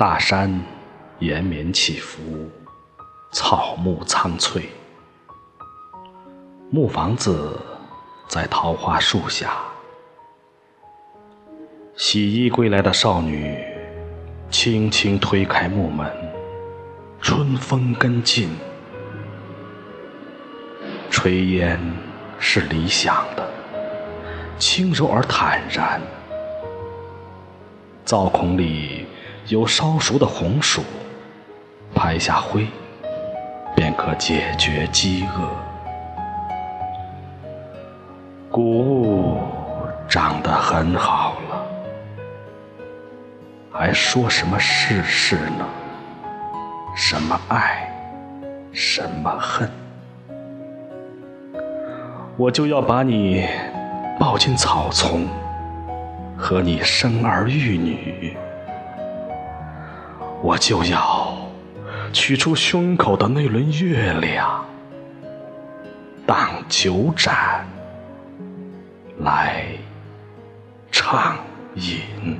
大山延绵起伏，草木苍翠。木房子在桃花树下，洗衣归来的少女轻轻推开木门，春风跟进。炊烟是理想的，轻柔而坦然。灶孔里有烧熟的红薯，拍下灰，便可解决饥饿。谷物长得很好了，还说什么世事呢？什么爱，什么恨？我就要把你抱进草丛。和你生儿育女，我就要取出胸口的那轮月亮，当酒盏来畅饮。